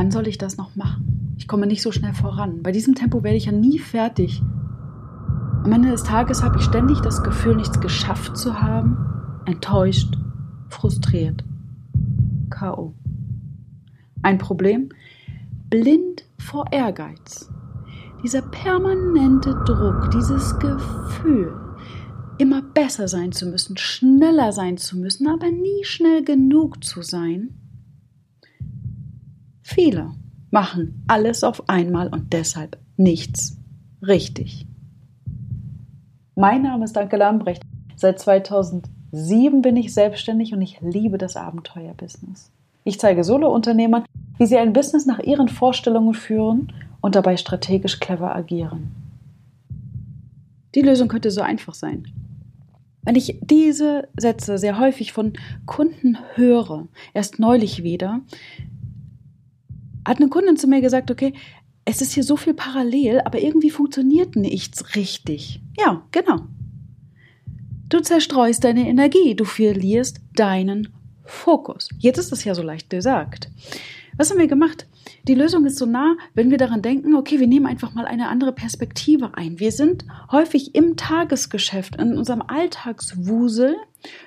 wann soll ich das noch machen? Ich komme nicht so schnell voran. Bei diesem Tempo werde ich ja nie fertig. Am Ende des Tages habe ich ständig das Gefühl, nichts geschafft zu haben, enttäuscht, frustriert, KO. Ein Problem? Blind vor Ehrgeiz. Dieser permanente Druck, dieses Gefühl, immer besser sein zu müssen, schneller sein zu müssen, aber nie schnell genug zu sein. Viele machen alles auf einmal und deshalb nichts richtig. Mein Name ist Danke Lambrecht. Seit 2007 bin ich selbstständig und ich liebe das Abenteuerbusiness. Ich zeige Solo-Unternehmern, wie sie ein Business nach ihren Vorstellungen führen und dabei strategisch clever agieren. Die Lösung könnte so einfach sein. Wenn ich diese Sätze sehr häufig von Kunden höre, erst neulich wieder, hat eine Kundin zu mir gesagt, okay, es ist hier so viel parallel, aber irgendwie funktioniert nichts richtig. Ja, genau. Du zerstreust deine Energie, du verlierst deinen Fokus. Jetzt ist das ja so leicht gesagt. Was haben wir gemacht? Die Lösung ist so nah, wenn wir daran denken, okay, wir nehmen einfach mal eine andere Perspektive ein. Wir sind häufig im Tagesgeschäft, in unserem Alltagswusel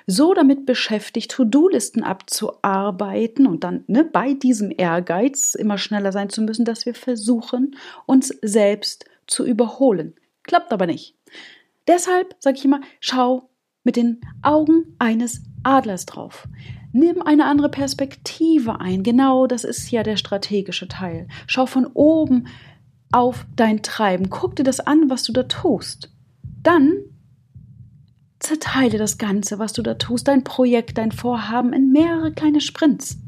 so damit beschäftigt, To-Do-Listen abzuarbeiten und dann ne, bei diesem Ehrgeiz immer schneller sein zu müssen, dass wir versuchen, uns selbst zu überholen. Klappt aber nicht. Deshalb sage ich immer, schau mit den Augen eines Adlers drauf. Nimm eine andere Perspektive ein. Genau das ist ja der strategische Teil. Schau von oben auf dein Treiben. Guck dir das an, was du da tust. Dann zerteile das Ganze, was du da tust, dein Projekt, dein Vorhaben in mehrere kleine Sprints.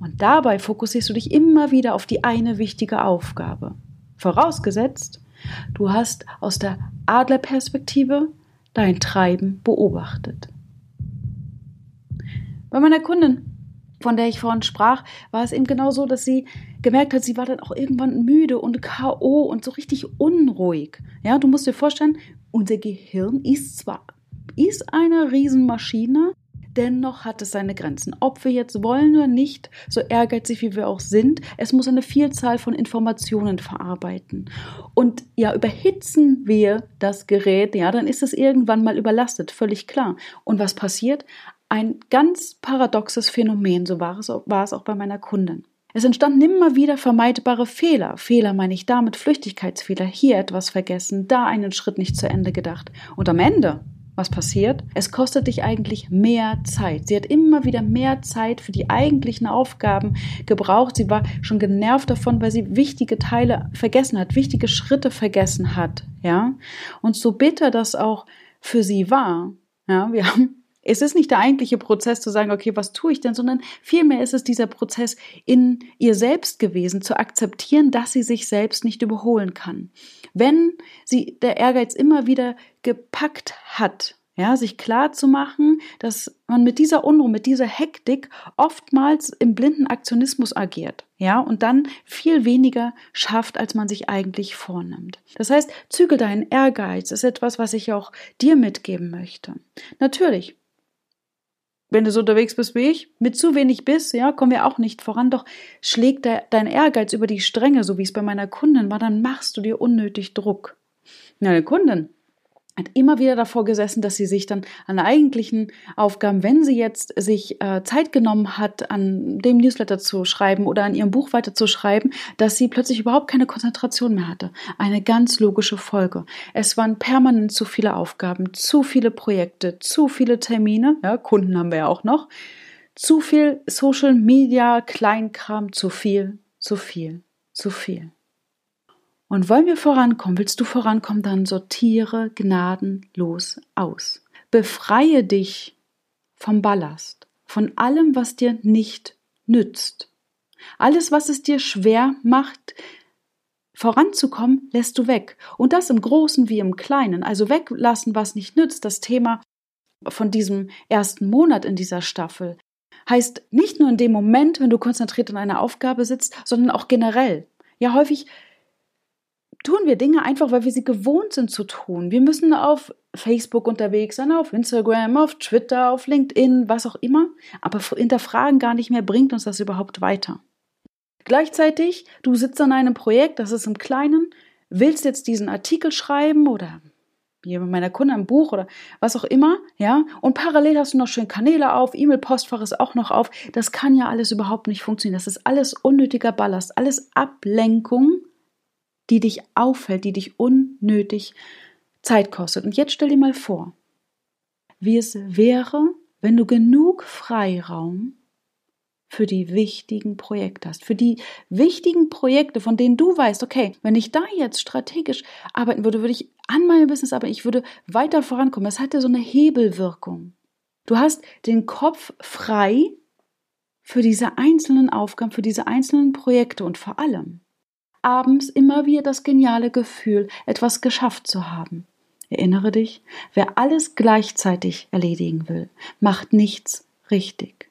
Und dabei fokussierst du dich immer wieder auf die eine wichtige Aufgabe. Vorausgesetzt, du hast aus der Adlerperspektive dein Treiben beobachtet. Bei meiner Kundin, von der ich vorhin sprach, war es eben genau so, dass sie gemerkt hat, sie war dann auch irgendwann müde und K.O. und so richtig unruhig. Ja, du musst dir vorstellen, unser Gehirn ist zwar ist eine Riesenmaschine, dennoch hat es seine Grenzen. Ob wir jetzt wollen oder nicht, so ehrgeizig wie wir auch sind, es muss eine Vielzahl von Informationen verarbeiten. Und ja, überhitzen wir das Gerät, ja, dann ist es irgendwann mal überlastet, völlig klar. Und was passiert? Ein ganz paradoxes Phänomen, so war es, war es auch bei meiner Kundin. Es entstanden immer wieder vermeidbare Fehler. Fehler meine ich damit Flüchtigkeitsfehler. Hier etwas vergessen, da einen Schritt nicht zu Ende gedacht. Und am Ende, was passiert? Es kostet dich eigentlich mehr Zeit. Sie hat immer wieder mehr Zeit für die eigentlichen Aufgaben gebraucht. Sie war schon genervt davon, weil sie wichtige Teile vergessen hat, wichtige Schritte vergessen hat. Ja. Und so bitter das auch für sie war, ja, wir haben es ist nicht der eigentliche Prozess zu sagen, okay, was tue ich denn, sondern vielmehr ist es dieser Prozess in ihr selbst gewesen, zu akzeptieren, dass sie sich selbst nicht überholen kann. Wenn sie der Ehrgeiz immer wieder gepackt hat, ja, sich klar zu machen, dass man mit dieser Unruhe, mit dieser Hektik oftmals im blinden Aktionismus agiert, ja, und dann viel weniger schafft, als man sich eigentlich vornimmt. Das heißt, zügel deinen Ehrgeiz ist etwas, was ich auch dir mitgeben möchte. Natürlich, wenn du so unterwegs bist wie ich, mit zu wenig Biss, ja, kommen wir auch nicht voran. Doch schlägt der, dein Ehrgeiz über die Stränge, so wie es bei meiner Kundin war, dann machst du dir unnötig Druck. Eine Kundin hat immer wieder davor gesessen, dass sie sich dann an eigentlichen Aufgaben, wenn sie jetzt sich äh, Zeit genommen hat, an dem Newsletter zu schreiben oder an ihrem Buch weiterzuschreiben, dass sie plötzlich überhaupt keine Konzentration mehr hatte. Eine ganz logische Folge. Es waren permanent zu viele Aufgaben, zu viele Projekte, zu viele Termine, ja, Kunden haben wir ja auch noch, zu viel Social Media, Kleinkram, zu viel, zu viel, zu viel. Und wollen wir vorankommen, willst du vorankommen, dann sortiere gnadenlos aus. Befreie dich vom Ballast, von allem, was dir nicht nützt. Alles, was es dir schwer macht, voranzukommen, lässt du weg. Und das im Großen wie im Kleinen. Also weglassen, was nicht nützt. Das Thema von diesem ersten Monat in dieser Staffel heißt nicht nur in dem Moment, wenn du konzentriert an einer Aufgabe sitzt, sondern auch generell. Ja, häufig tun wir Dinge einfach, weil wir sie gewohnt sind zu tun. Wir müssen auf Facebook unterwegs sein, auf Instagram, auf Twitter, auf LinkedIn, was auch immer. Aber hinterfragen gar nicht mehr, bringt uns das überhaupt weiter. Gleichzeitig, du sitzt an einem Projekt, das ist im Kleinen, willst jetzt diesen Artikel schreiben oder bei meiner Kunde ein Buch oder was auch immer, ja, und parallel hast du noch schön Kanäle auf, E-Mail-Postfach ist auch noch auf. Das kann ja alles überhaupt nicht funktionieren. Das ist alles unnötiger Ballast, alles Ablenkung, die dich auffällt, die dich unnötig Zeit kostet. Und jetzt stell dir mal vor, wie es wäre, wenn du genug Freiraum für die wichtigen Projekte hast, für die wichtigen Projekte, von denen du weißt, okay, wenn ich da jetzt strategisch arbeiten würde, würde ich an meinem Business arbeiten, ich würde weiter vorankommen. Es hatte so eine Hebelwirkung. Du hast den Kopf frei für diese einzelnen Aufgaben, für diese einzelnen Projekte und vor allem abends immer wieder das geniale Gefühl, etwas geschafft zu haben. Erinnere dich, wer alles gleichzeitig erledigen will, macht nichts richtig.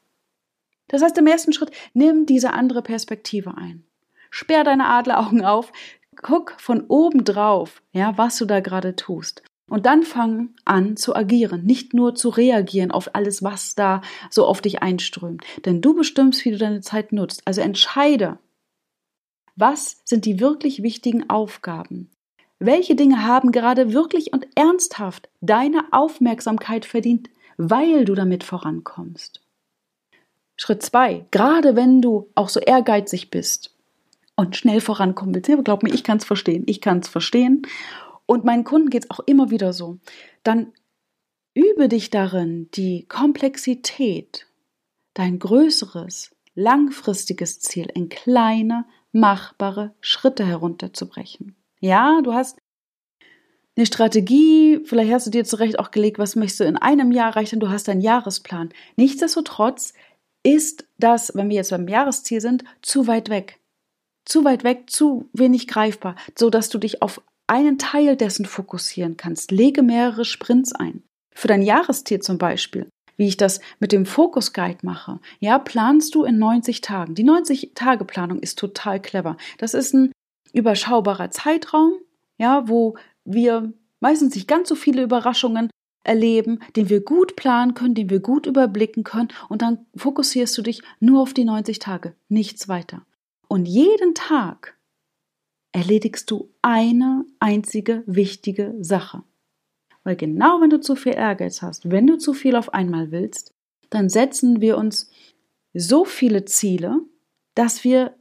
Das heißt, im ersten Schritt nimm diese andere Perspektive ein. Sperr deine Adleraugen auf, guck von oben drauf, ja, was du da gerade tust. Und dann fang an zu agieren, nicht nur zu reagieren auf alles, was da so auf dich einströmt. Denn du bestimmst, wie du deine Zeit nutzt. Also entscheide, was sind die wirklich wichtigen Aufgaben? Welche Dinge haben gerade wirklich und ernsthaft deine Aufmerksamkeit verdient, weil du damit vorankommst? Schritt zwei, gerade wenn du auch so ehrgeizig bist und schnell vorankommen willst, glaub mir, ich kann es verstehen, ich kann es verstehen und meinen Kunden geht es auch immer wieder so, dann übe dich darin, die Komplexität, dein größeres, langfristiges Ziel in kleine, machbare Schritte herunterzubrechen. Ja, du hast eine Strategie, vielleicht hast du dir zurecht auch gelegt, was möchtest du in einem Jahr erreichen, du hast einen Jahresplan. Nichtsdestotrotz ist das, wenn wir jetzt beim Jahresziel sind, zu weit weg. Zu weit weg, zu wenig greifbar, so dass du dich auf einen Teil dessen fokussieren kannst. Lege mehrere Sprints ein. Für dein Jahresziel zum Beispiel, wie ich das mit dem Fokus Guide mache, ja, planst du in 90 Tagen. Die 90-Tage-Planung ist total clever. Das ist ein überschaubarer Zeitraum, ja, wo wir meistens nicht ganz so viele Überraschungen erleben, den wir gut planen können, den wir gut überblicken können und dann fokussierst du dich nur auf die 90 Tage, nichts weiter. Und jeden Tag erledigst du eine einzige wichtige Sache. Weil genau wenn du zu viel Ehrgeiz hast, wenn du zu viel auf einmal willst, dann setzen wir uns so viele Ziele, dass wir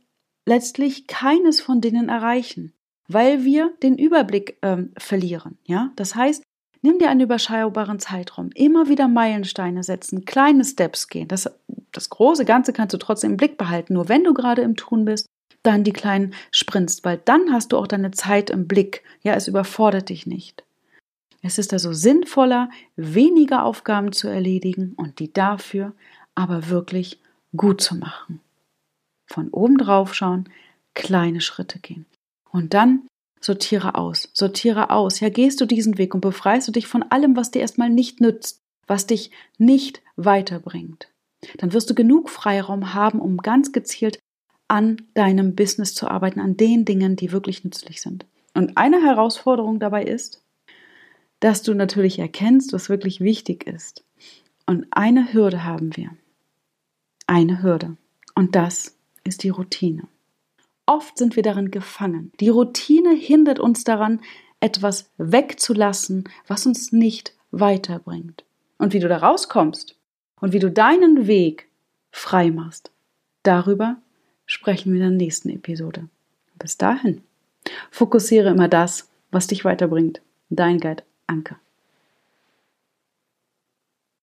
letztlich keines von denen erreichen, weil wir den Überblick ähm, verlieren. Ja, das heißt, Nimm dir einen überschaubaren Zeitraum. Immer wieder Meilensteine setzen, kleine Steps gehen. Das, das große Ganze kannst du trotzdem im Blick behalten. Nur wenn du gerade im Tun bist, dann die kleinen Sprints, weil dann hast du auch deine Zeit im Blick. Ja, es überfordert dich nicht. Es ist also sinnvoller, weniger Aufgaben zu erledigen und die dafür aber wirklich gut zu machen. Von oben drauf schauen, kleine Schritte gehen. Und dann Sortiere aus, sortiere aus. Ja, gehst du diesen Weg und befreist du dich von allem, was dir erstmal nicht nützt, was dich nicht weiterbringt. Dann wirst du genug Freiraum haben, um ganz gezielt an deinem Business zu arbeiten, an den Dingen, die wirklich nützlich sind. Und eine Herausforderung dabei ist, dass du natürlich erkennst, was wirklich wichtig ist. Und eine Hürde haben wir. Eine Hürde. Und das ist die Routine. Oft sind wir darin gefangen. Die Routine hindert uns daran, etwas wegzulassen, was uns nicht weiterbringt. Und wie du da rauskommst und wie du deinen Weg frei machst, darüber sprechen wir in der nächsten Episode. Bis dahin, fokussiere immer das, was dich weiterbringt. Dein Guide Anke.